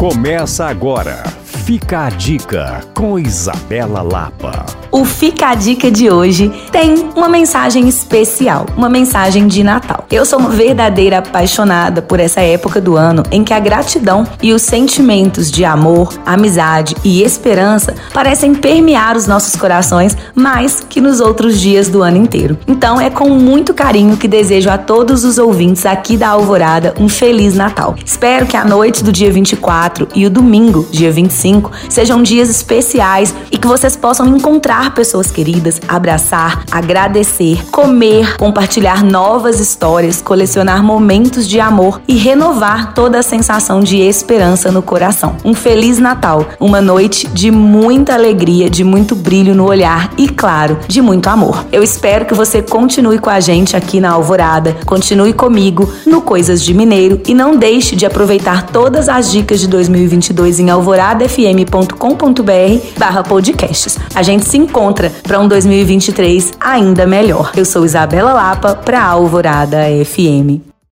Começa agora. Fica a dica com Isabela Lapa. O Fica a Dica de hoje tem uma mensagem especial, uma mensagem de Natal. Eu sou uma verdadeira apaixonada por essa época do ano em que a gratidão e os sentimentos de amor, amizade e esperança parecem permear os nossos corações mais que nos outros dias do ano inteiro. Então é com muito carinho que desejo a todos os ouvintes aqui da Alvorada um feliz Natal. Espero que a noite do dia 24 e o domingo, dia 25, sejam dias especiais e que vocês possam encontrar pessoas queridas, abraçar, agradecer, comer, compartilhar novas histórias, colecionar momentos de amor e renovar toda a sensação de esperança no coração. Um feliz Natal, uma noite de muita alegria, de muito brilho no olhar e, claro, de muito amor. Eu espero que você continue com a gente aqui na Alvorada, continue comigo no Coisas de Mineiro e não deixe de aproveitar todas as dicas de 2022 em alvoradafm.com.br/podcasts. A gente se encontra para um 2023 ainda melhor. Eu sou Isabela Lapa para Alvorada FM.